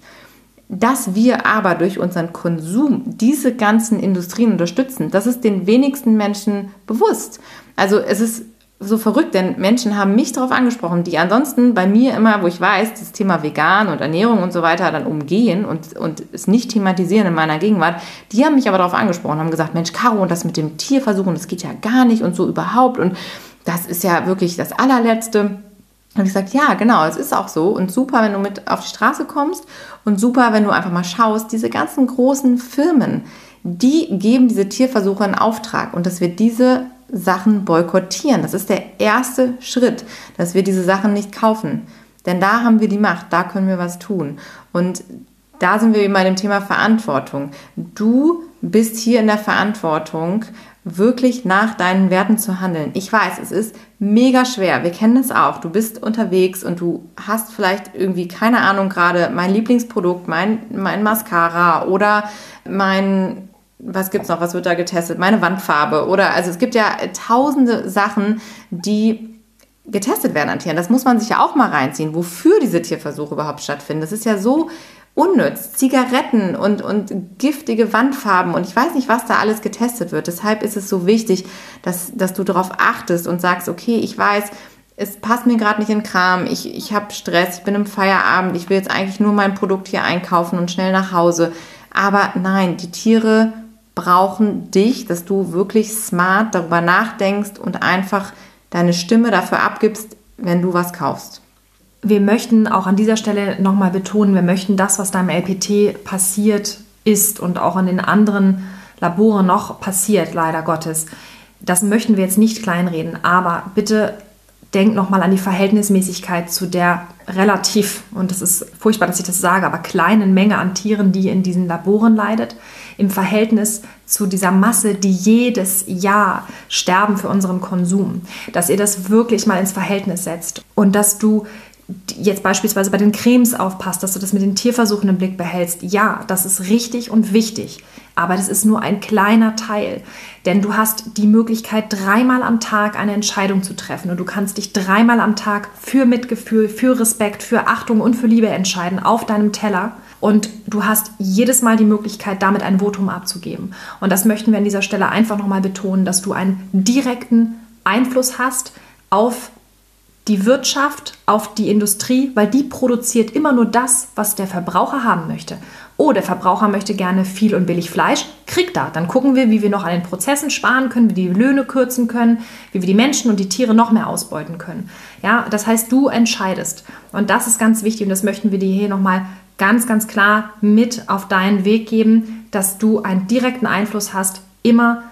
dass wir aber durch unseren Konsum diese ganzen Industrien unterstützen, das ist den wenigsten Menschen bewusst. Also es ist so verrückt, denn Menschen haben mich darauf angesprochen, die ansonsten bei mir immer, wo ich weiß, das Thema Vegan und Ernährung und so weiter dann umgehen und, und es nicht thematisieren in meiner Gegenwart, die haben mich aber darauf angesprochen, haben gesagt, Mensch, Caro, und das mit dem Tierversuchen, das geht ja gar nicht und so überhaupt und das ist ja wirklich das allerletzte habe ich gesagt, ja, genau, es ist auch so und super, wenn du mit auf die Straße kommst und super, wenn du einfach mal schaust, diese ganzen großen Firmen, die geben diese Tierversuche in Auftrag und dass wir diese Sachen boykottieren. Das ist der erste Schritt, dass wir diese Sachen nicht kaufen. Denn da haben wir die Macht, da können wir was tun. Und da sind wir eben bei dem Thema Verantwortung. Du bist hier in der Verantwortung, wirklich nach deinen Werten zu handeln. Ich weiß, es ist mega schwer. Wir kennen es auch. Du bist unterwegs und du hast vielleicht irgendwie, keine Ahnung, gerade mein Lieblingsprodukt, mein, mein Mascara oder mein, was gibt's noch, was wird da getestet? Meine Wandfarbe oder, also es gibt ja tausende Sachen, die getestet werden an Tieren. Das muss man sich ja auch mal reinziehen, wofür diese Tierversuche überhaupt stattfinden. Das ist ja so unnütz. Zigaretten und, und giftige Wandfarben und ich weiß nicht, was da alles getestet wird. Deshalb ist es so wichtig, dass, dass du darauf achtest und sagst, okay, ich weiß, es passt mir gerade nicht in Kram, ich, ich habe Stress, ich bin im Feierabend, ich will jetzt eigentlich nur mein Produkt hier einkaufen und schnell nach Hause. Aber nein, die Tiere brauchen dich, dass du wirklich smart darüber nachdenkst und einfach deine Stimme dafür abgibst, wenn du was kaufst wir möchten auch an dieser Stelle nochmal betonen, wir möchten das, was da im LPT passiert ist und auch in den anderen Laboren noch passiert, leider Gottes, das möchten wir jetzt nicht kleinreden. Aber bitte denkt nochmal an die Verhältnismäßigkeit zu der relativ, und das ist furchtbar, dass ich das sage, aber kleinen Menge an Tieren, die in diesen Laboren leidet, im Verhältnis zu dieser Masse, die jedes Jahr sterben für unseren Konsum. Dass ihr das wirklich mal ins Verhältnis setzt und dass du jetzt beispielsweise bei den Cremes aufpasst, dass du das mit den Tierversuchen im Blick behältst. Ja, das ist richtig und wichtig, aber das ist nur ein kleiner Teil, denn du hast die Möglichkeit, dreimal am Tag eine Entscheidung zu treffen und du kannst dich dreimal am Tag für Mitgefühl, für Respekt, für Achtung und für Liebe entscheiden auf deinem Teller. Und du hast jedes Mal die Möglichkeit, damit ein Votum abzugeben. Und das möchten wir an dieser Stelle einfach nochmal betonen, dass du einen direkten Einfluss hast auf die Wirtschaft auf die Industrie, weil die produziert immer nur das, was der Verbraucher haben möchte. Oh, der Verbraucher möchte gerne viel und billig Fleisch, kriegt da. Dann gucken wir, wie wir noch an den Prozessen sparen können, wie die Löhne kürzen können, wie wir die Menschen und die Tiere noch mehr ausbeuten können. Ja, das heißt, du entscheidest. Und das ist ganz wichtig und das möchten wir dir hier nochmal ganz, ganz klar mit auf deinen Weg geben, dass du einen direkten Einfluss hast, immer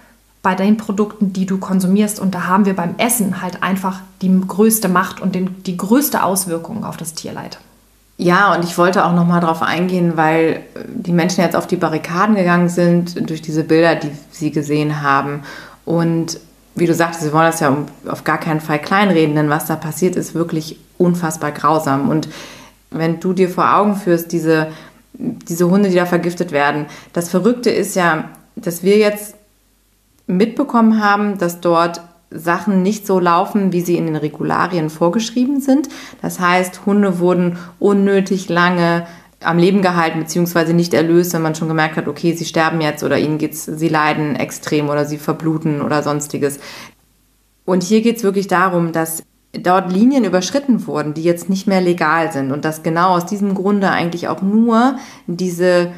bei den Produkten, die du konsumierst. Und da haben wir beim Essen halt einfach die größte Macht und den, die größte Auswirkung auf das Tierleid. Ja, und ich wollte auch noch mal darauf eingehen, weil die Menschen jetzt auf die Barrikaden gegangen sind durch diese Bilder, die sie gesehen haben. Und wie du sagtest, sie wollen das ja auf gar keinen Fall kleinreden, denn was da passiert, ist wirklich unfassbar grausam. Und wenn du dir vor Augen führst, diese, diese Hunde, die da vergiftet werden, das Verrückte ist ja, dass wir jetzt mitbekommen haben, dass dort Sachen nicht so laufen, wie sie in den Regularien vorgeschrieben sind. Das heißt, Hunde wurden unnötig lange am Leben gehalten beziehungsweise nicht erlöst, wenn man schon gemerkt hat, okay, sie sterben jetzt oder ihnen geht's, sie leiden extrem oder sie verbluten oder sonstiges. Und hier geht es wirklich darum, dass dort Linien überschritten wurden, die jetzt nicht mehr legal sind und dass genau aus diesem Grunde eigentlich auch nur diese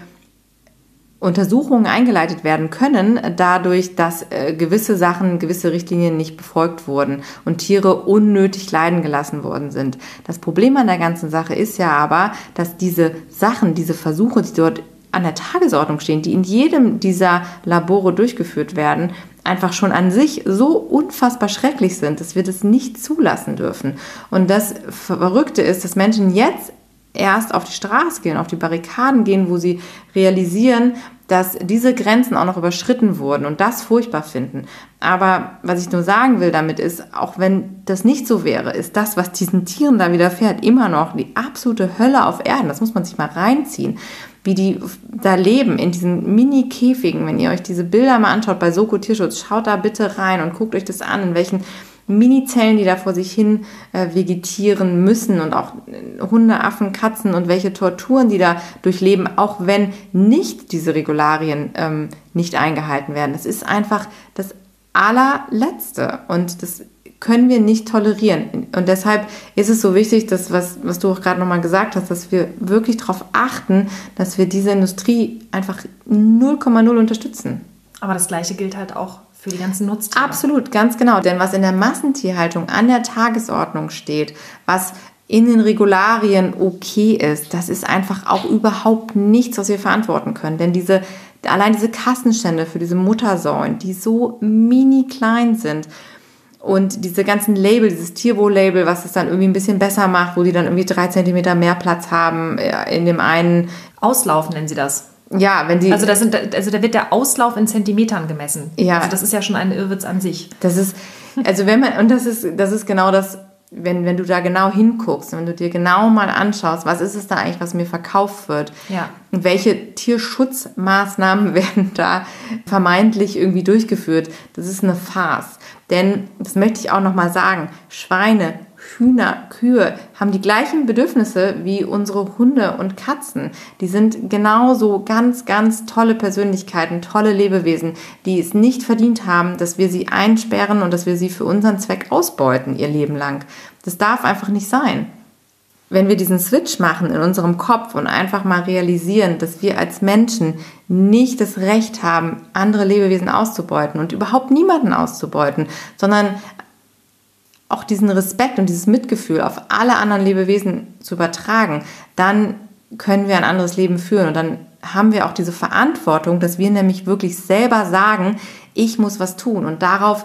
Untersuchungen eingeleitet werden können, dadurch, dass äh, gewisse Sachen, gewisse Richtlinien nicht befolgt wurden und Tiere unnötig leiden gelassen worden sind. Das Problem an der ganzen Sache ist ja aber, dass diese Sachen, diese Versuche, die dort an der Tagesordnung stehen, die in jedem dieser Labore durchgeführt werden, einfach schon an sich so unfassbar schrecklich sind, dass wir das nicht zulassen dürfen. Und das Verrückte ist, dass Menschen jetzt erst auf die Straße gehen, auf die Barrikaden gehen, wo sie realisieren, dass diese Grenzen auch noch überschritten wurden und das furchtbar finden. Aber was ich nur sagen will damit ist, auch wenn das nicht so wäre, ist das, was diesen Tieren da widerfährt, immer noch die absolute Hölle auf Erden. Das muss man sich mal reinziehen. Wie die da leben in diesen Mini-Käfigen. Wenn ihr euch diese Bilder mal anschaut bei Soko Tierschutz, schaut da bitte rein und guckt euch das an, in welchen Mini-Zellen, die da vor sich hin äh, vegetieren müssen und auch Hunde, Affen, Katzen und welche Torturen die da durchleben, auch wenn nicht diese Regularien ähm, nicht eingehalten werden. Das ist einfach das allerletzte und das können wir nicht tolerieren. Und deshalb ist es so wichtig, dass, was, was du auch gerade nochmal gesagt hast, dass wir wirklich darauf achten, dass wir diese Industrie einfach 0,0 unterstützen. Aber das Gleiche gilt halt auch für die ganzen Nutztiere. Absolut, ganz genau. Denn was in der Massentierhaltung an der Tagesordnung steht, was in den Regularien okay ist, das ist einfach auch überhaupt nichts, was wir verantworten können. Denn diese, allein diese Kassenstände für diese Muttersäulen, die so mini klein sind, und diese ganzen Label, dieses Tierwohl-Label, was es dann irgendwie ein bisschen besser macht, wo die dann irgendwie drei Zentimeter mehr Platz haben in dem einen. Auslaufen nennen sie das. Ja, wenn die. Also, das sind, also da wird der Auslauf in Zentimetern gemessen. Ja. Also das ist ja schon ein Irrwitz an sich. Das ist, also wenn man, und das ist, das ist genau das, wenn, wenn du da genau hinguckst, wenn du dir genau mal anschaust, was ist es da eigentlich, was mir verkauft wird? Ja. Und welche Tierschutzmaßnahmen werden da vermeintlich irgendwie durchgeführt? Das ist eine Farce. Denn, das möchte ich auch nochmal sagen, Schweine, Hühner, Kühe haben die gleichen Bedürfnisse wie unsere Hunde und Katzen. Die sind genauso ganz, ganz tolle Persönlichkeiten, tolle Lebewesen, die es nicht verdient haben, dass wir sie einsperren und dass wir sie für unseren Zweck ausbeuten ihr Leben lang. Das darf einfach nicht sein. Wenn wir diesen Switch machen in unserem Kopf und einfach mal realisieren, dass wir als Menschen nicht das Recht haben, andere Lebewesen auszubeuten und überhaupt niemanden auszubeuten, sondern auch diesen Respekt und dieses Mitgefühl auf alle anderen Lebewesen zu übertragen, dann können wir ein anderes Leben führen und dann haben wir auch diese Verantwortung, dass wir nämlich wirklich selber sagen, ich muss was tun und darauf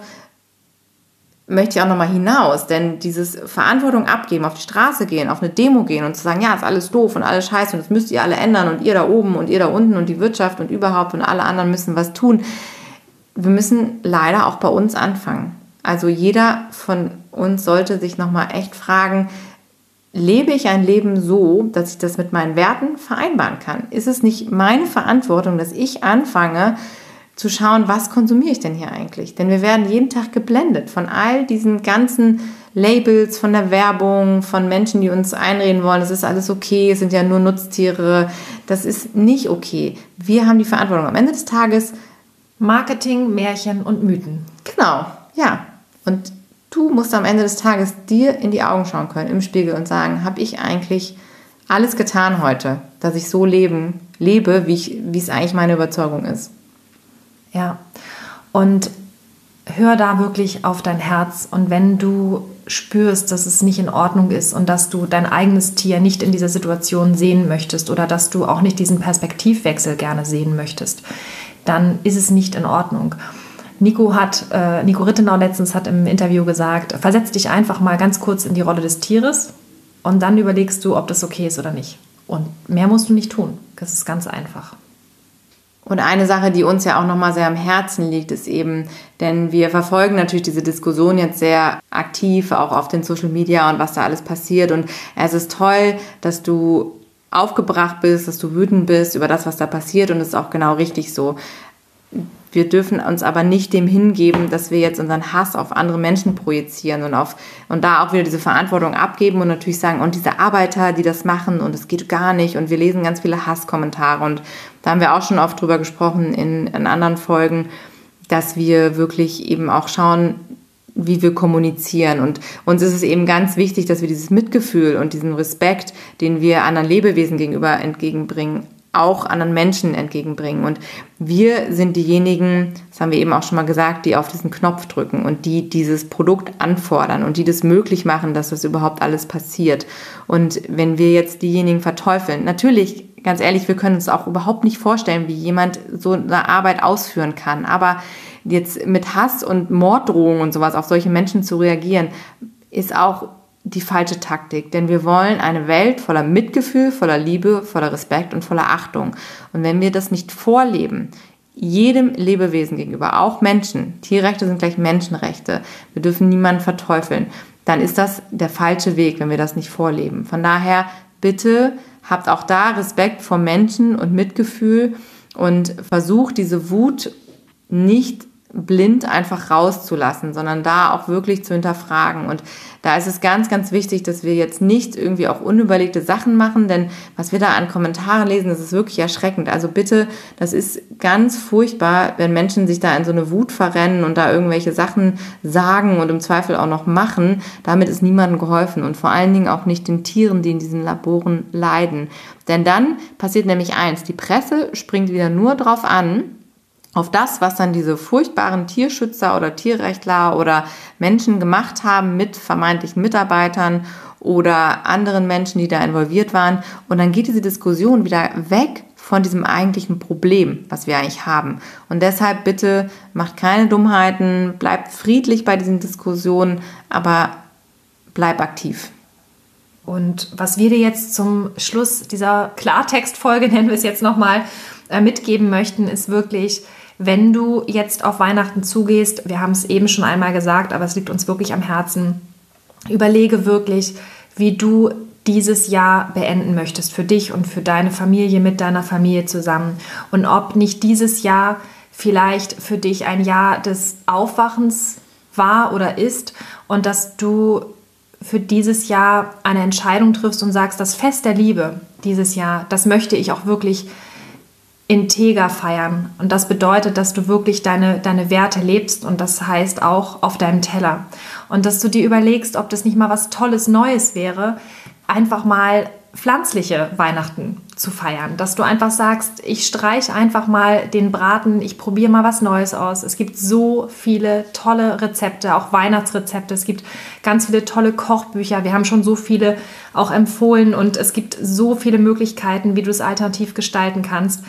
möchte ich auch nochmal hinaus, denn dieses Verantwortung abgeben, auf die Straße gehen, auf eine Demo gehen und zu sagen, ja, ist alles doof und alles scheiße und das müsst ihr alle ändern und ihr da oben und ihr da unten und die Wirtschaft und überhaupt und alle anderen müssen was tun. Wir müssen leider auch bei uns anfangen. Also jeder von uns sollte sich nochmal echt fragen, lebe ich ein Leben so, dass ich das mit meinen Werten vereinbaren kann? Ist es nicht meine Verantwortung, dass ich anfange zu schauen, was konsumiere ich denn hier eigentlich? Denn wir werden jeden Tag geblendet von all diesen ganzen Labels, von der Werbung, von Menschen, die uns einreden wollen, es ist alles okay, es sind ja nur Nutztiere. Das ist nicht okay. Wir haben die Verantwortung am Ende des Tages. Marketing, Märchen und Mythen. Genau, ja. Und Du musst am Ende des Tages dir in die Augen schauen können im Spiegel und sagen, habe ich eigentlich alles getan heute, dass ich so leben, lebe, wie, ich, wie es eigentlich meine Überzeugung ist. Ja, und hör da wirklich auf dein Herz. Und wenn du spürst, dass es nicht in Ordnung ist und dass du dein eigenes Tier nicht in dieser Situation sehen möchtest oder dass du auch nicht diesen Perspektivwechsel gerne sehen möchtest, dann ist es nicht in Ordnung. Nico hat, äh, Nico Rittenau letztens hat im Interview gesagt, versetz dich einfach mal ganz kurz in die Rolle des Tieres und dann überlegst du, ob das okay ist oder nicht. Und mehr musst du nicht tun. Das ist ganz einfach. Und eine Sache, die uns ja auch nochmal sehr am Herzen liegt, ist eben, denn wir verfolgen natürlich diese Diskussion jetzt sehr aktiv, auch auf den Social Media und was da alles passiert. Und es ist toll, dass du aufgebracht bist, dass du wütend bist über das, was da passiert. Und es ist auch genau richtig so. Wir dürfen uns aber nicht dem hingeben, dass wir jetzt unseren Hass auf andere Menschen projizieren und auf und da auch wieder diese Verantwortung abgeben und natürlich sagen, und diese Arbeiter, die das machen und es geht gar nicht und wir lesen ganz viele Hasskommentare und da haben wir auch schon oft drüber gesprochen in, in anderen Folgen, dass wir wirklich eben auch schauen, wie wir kommunizieren. Und uns ist es eben ganz wichtig, dass wir dieses Mitgefühl und diesen Respekt, den wir anderen Lebewesen gegenüber entgegenbringen, auch anderen Menschen entgegenbringen. Und wir sind diejenigen, das haben wir eben auch schon mal gesagt, die auf diesen Knopf drücken und die dieses Produkt anfordern und die das möglich machen, dass das überhaupt alles passiert. Und wenn wir jetzt diejenigen verteufeln, natürlich, ganz ehrlich, wir können uns auch überhaupt nicht vorstellen, wie jemand so eine Arbeit ausführen kann. Aber jetzt mit Hass und Morddrohungen und sowas auf solche Menschen zu reagieren, ist auch die falsche Taktik, denn wir wollen eine Welt voller Mitgefühl, voller Liebe, voller Respekt und voller Achtung. Und wenn wir das nicht vorleben, jedem Lebewesen gegenüber, auch Menschen, Tierrechte sind gleich Menschenrechte, wir dürfen niemanden verteufeln, dann ist das der falsche Weg, wenn wir das nicht vorleben. Von daher bitte habt auch da Respekt vor Menschen und Mitgefühl und versucht diese Wut nicht blind einfach rauszulassen, sondern da auch wirklich zu hinterfragen. Und da ist es ganz, ganz wichtig, dass wir jetzt nicht irgendwie auch unüberlegte Sachen machen, denn was wir da an Kommentaren lesen, das ist wirklich erschreckend. Also bitte, das ist ganz furchtbar, wenn Menschen sich da in so eine Wut verrennen und da irgendwelche Sachen sagen und im Zweifel auch noch machen. Damit ist niemandem geholfen und vor allen Dingen auch nicht den Tieren, die in diesen Laboren leiden. Denn dann passiert nämlich eins, die Presse springt wieder nur drauf an, auf das, was dann diese furchtbaren Tierschützer oder Tierrechtler oder Menschen gemacht haben mit vermeintlichen Mitarbeitern oder anderen Menschen, die da involviert waren. Und dann geht diese Diskussion wieder weg von diesem eigentlichen Problem, was wir eigentlich haben. Und deshalb bitte macht keine Dummheiten, bleibt friedlich bei diesen Diskussionen, aber bleib aktiv. Und was wir dir jetzt zum Schluss dieser Klartextfolge, nennen wir es jetzt nochmal, äh, mitgeben möchten, ist wirklich, wenn du jetzt auf Weihnachten zugehst, wir haben es eben schon einmal gesagt, aber es liegt uns wirklich am Herzen, überlege wirklich, wie du dieses Jahr beenden möchtest für dich und für deine Familie mit deiner Familie zusammen. Und ob nicht dieses Jahr vielleicht für dich ein Jahr des Aufwachens war oder ist und dass du für dieses Jahr eine Entscheidung triffst und sagst, das Fest der Liebe dieses Jahr, das möchte ich auch wirklich integer feiern. Und das bedeutet, dass du wirklich deine, deine Werte lebst und das heißt auch auf deinem Teller. Und dass du dir überlegst, ob das nicht mal was Tolles Neues wäre, einfach mal pflanzliche Weihnachten zu feiern. Dass du einfach sagst, ich streiche einfach mal den Braten, ich probiere mal was Neues aus. Es gibt so viele tolle Rezepte, auch Weihnachtsrezepte. Es gibt ganz viele tolle Kochbücher. Wir haben schon so viele auch empfohlen und es gibt so viele Möglichkeiten, wie du es alternativ gestalten kannst.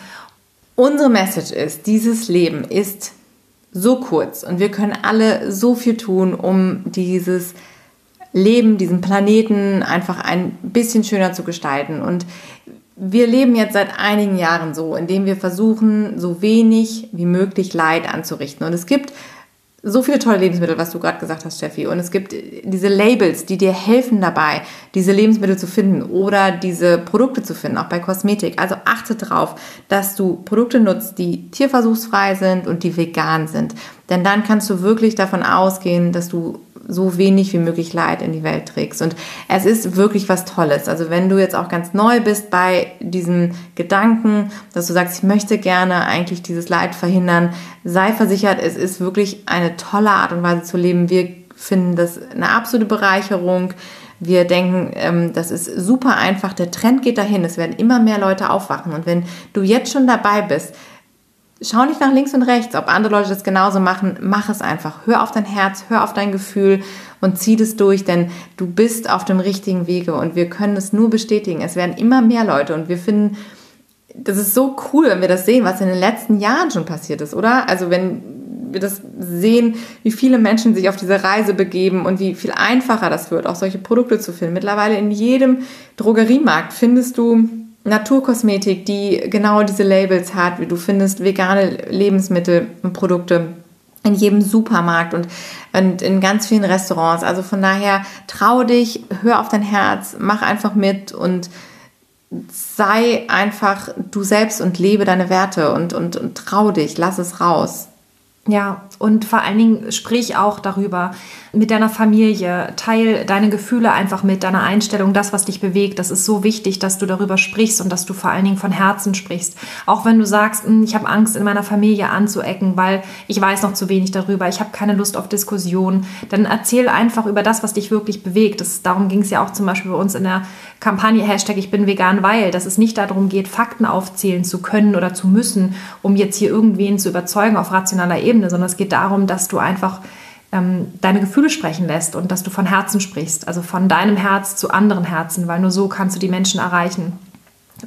Unsere Message ist, dieses Leben ist so kurz und wir können alle so viel tun, um dieses Leben, diesen Planeten einfach ein bisschen schöner zu gestalten. Und wir leben jetzt seit einigen Jahren so, indem wir versuchen, so wenig wie möglich Leid anzurichten. Und es gibt so viele tolle Lebensmittel, was du gerade gesagt hast, Steffi. Und es gibt diese Labels, die dir helfen dabei, diese Lebensmittel zu finden oder diese Produkte zu finden, auch bei Kosmetik. Also achte darauf, dass du Produkte nutzt, die tierversuchsfrei sind und die vegan sind. Denn dann kannst du wirklich davon ausgehen, dass du so wenig wie möglich Leid in die Welt trägst. Und es ist wirklich was Tolles. Also wenn du jetzt auch ganz neu bist bei diesem Gedanken, dass du sagst, ich möchte gerne eigentlich dieses Leid verhindern, sei versichert, es ist wirklich eine tolle Art und Weise zu leben. Wir finden das eine absolute Bereicherung. Wir denken, ähm, das ist super einfach. Der Trend geht dahin. Es werden immer mehr Leute aufwachen. Und wenn du jetzt schon dabei bist, schau nicht nach links und rechts, ob andere Leute das genauso machen. Mach es einfach. Hör auf dein Herz, hör auf dein Gefühl und zieh das durch, denn du bist auf dem richtigen Wege und wir können es nur bestätigen. Es werden immer mehr Leute und wir finden, das ist so cool, wenn wir das sehen, was in den letzten Jahren schon passiert ist, oder? Also wenn wir das sehen, wie viele Menschen sich auf diese Reise begeben und wie viel einfacher das wird, auch solche Produkte zu finden. Mittlerweile in jedem Drogeriemarkt findest du Naturkosmetik, die genau diese Labels hat, wie du findest vegane Lebensmittel und Produkte in jedem Supermarkt und, und in ganz vielen Restaurants. Also von daher trau dich, hör auf dein Herz, mach einfach mit und sei einfach du selbst und lebe deine Werte und, und, und trau dich, lass es raus. Ja, und vor allen Dingen sprich auch darüber mit deiner Familie, teil deine Gefühle einfach mit, deiner Einstellung, das, was dich bewegt. Das ist so wichtig, dass du darüber sprichst und dass du vor allen Dingen von Herzen sprichst. Auch wenn du sagst, hm, ich habe Angst, in meiner Familie anzuecken, weil ich weiß noch zu wenig darüber, ich habe keine Lust auf Diskussion, dann erzähl einfach über das, was dich wirklich bewegt. Das, darum ging es ja auch zum Beispiel bei uns in der Kampagne Hashtag Ich bin vegan, weil, dass es nicht darum geht, Fakten aufzählen zu können oder zu müssen, um jetzt hier irgendwen zu überzeugen auf rationaler Ebene, sondern es geht darum, dass du einfach ähm, deine Gefühle sprechen lässt und dass du von Herzen sprichst, also von deinem Herz zu anderen Herzen, weil nur so kannst du die Menschen erreichen.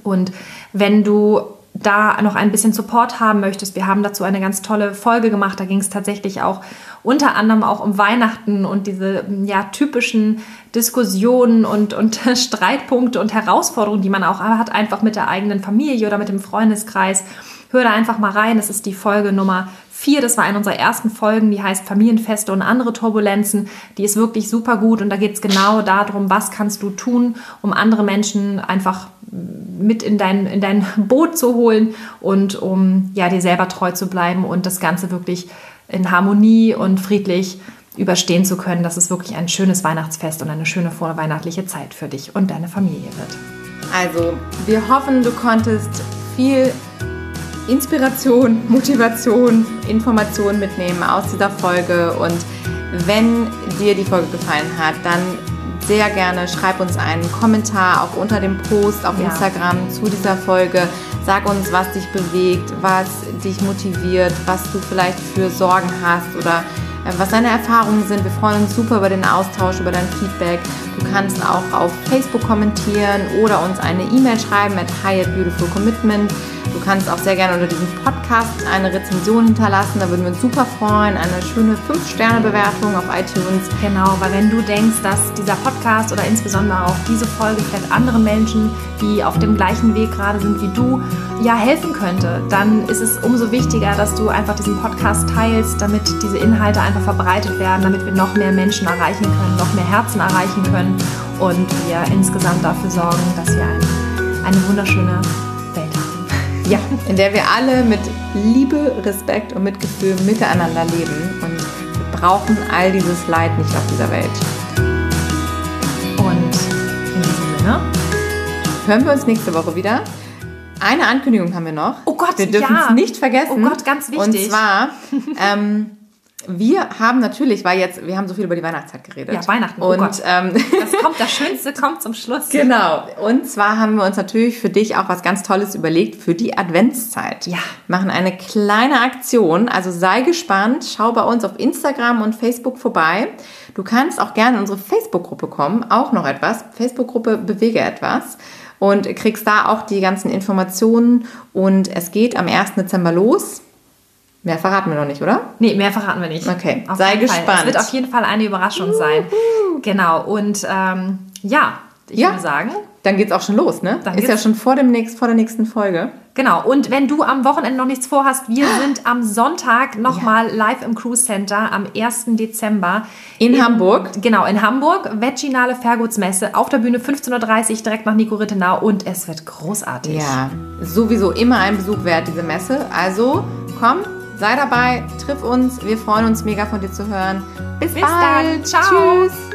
Und wenn du da noch ein bisschen Support haben möchtest, wir haben dazu eine ganz tolle Folge gemacht. Da ging es tatsächlich auch unter anderem auch um Weihnachten und diese ja, typischen Diskussionen und, und Streitpunkte und Herausforderungen, die man auch hat, einfach mit der eigenen Familie oder mit dem Freundeskreis. Hör da einfach mal rein. Das ist die Folge Nummer 4. Das war eine unserer ersten Folgen, die heißt Familienfeste und andere Turbulenzen. Die ist wirklich super gut und da geht es genau darum, was kannst du tun, um andere Menschen einfach mit in dein, in dein Boot zu holen und um ja, dir selber treu zu bleiben und das Ganze wirklich in Harmonie und friedlich überstehen zu können, dass es wirklich ein schönes Weihnachtsfest und eine schöne vorweihnachtliche Zeit für dich und deine Familie wird. Also, wir hoffen, du konntest viel Inspiration, Motivation, Informationen mitnehmen aus dieser Folge und wenn dir die Folge gefallen hat, dann sehr gerne schreib uns einen Kommentar auch unter dem Post auf ja. Instagram zu dieser Folge. Sag uns, was dich bewegt, was dich motiviert, was du vielleicht für Sorgen hast oder äh, was deine Erfahrungen sind. Wir freuen uns super über den Austausch, über dein Feedback. Du kannst auch auf Facebook kommentieren oder uns eine E-Mail schreiben at Hi at Beautiful Commitment. Kannst auch sehr gerne unter diesem Podcast eine Rezension hinterlassen. Da würden wir uns super freuen. Eine schöne 5-Sterne-Bewertung auf iTunes. Genau, weil wenn du denkst, dass dieser Podcast oder insbesondere auch diese Folge vielleicht andere Menschen, die auf dem gleichen Weg gerade sind wie du, ja helfen könnte, dann ist es umso wichtiger, dass du einfach diesen Podcast teilst, damit diese Inhalte einfach verbreitet werden, damit wir noch mehr Menschen erreichen können, noch mehr Herzen erreichen können und wir insgesamt dafür sorgen, dass wir eine, eine wunderschöne ja, in der wir alle mit Liebe, Respekt und Mitgefühl miteinander leben. Und wir brauchen all dieses Leid nicht auf dieser Welt. Und in diesem Sinne hören wir uns nächste Woche wieder. Eine Ankündigung haben wir noch. Oh Gott, wir dürfen ja. es nicht vergessen. Oh Gott, ganz wichtig. Und zwar ähm, wir haben natürlich, weil jetzt, wir haben so viel über die Weihnachtszeit geredet. Ja, Weihnachten. Oh und. Ähm, das kommt, das Schönste kommt zum Schluss. Genau. Und zwar haben wir uns natürlich für dich auch was ganz Tolles überlegt für die Adventszeit. Ja. Wir machen eine kleine Aktion. Also sei gespannt. Schau bei uns auf Instagram und Facebook vorbei. Du kannst auch gerne in unsere Facebook-Gruppe kommen. Auch noch etwas. Facebook-Gruppe Bewege etwas und kriegst da auch die ganzen Informationen. Und es geht am 1. Dezember los. Mehr verraten wir noch nicht, oder? Nee, mehr verraten wir nicht. Okay, auf sei gespannt. Fall. Es wird auf jeden Fall eine Überraschung sein. Genau, und ähm, ja, ich ja. würde sagen. Dann geht's auch schon los, ne? Dann Ist ja schon vor, dem nächst, vor der nächsten Folge. Genau, und wenn du am Wochenende noch nichts vorhast, wir sind am Sonntag nochmal ja. live im Cruise Center am 1. Dezember. In, in, Hamburg? Genau, in Hamburg. Veginale Vergutsmesse auf der Bühne 15.30 Uhr direkt nach Nico Rittenau und es wird großartig. Ja, sowieso immer ein Besuch wert, diese Messe. Also komm, Sei dabei, triff uns. Wir freuen uns mega von dir zu hören. Bis, Bis bald. Dann. Ciao. Tschüss.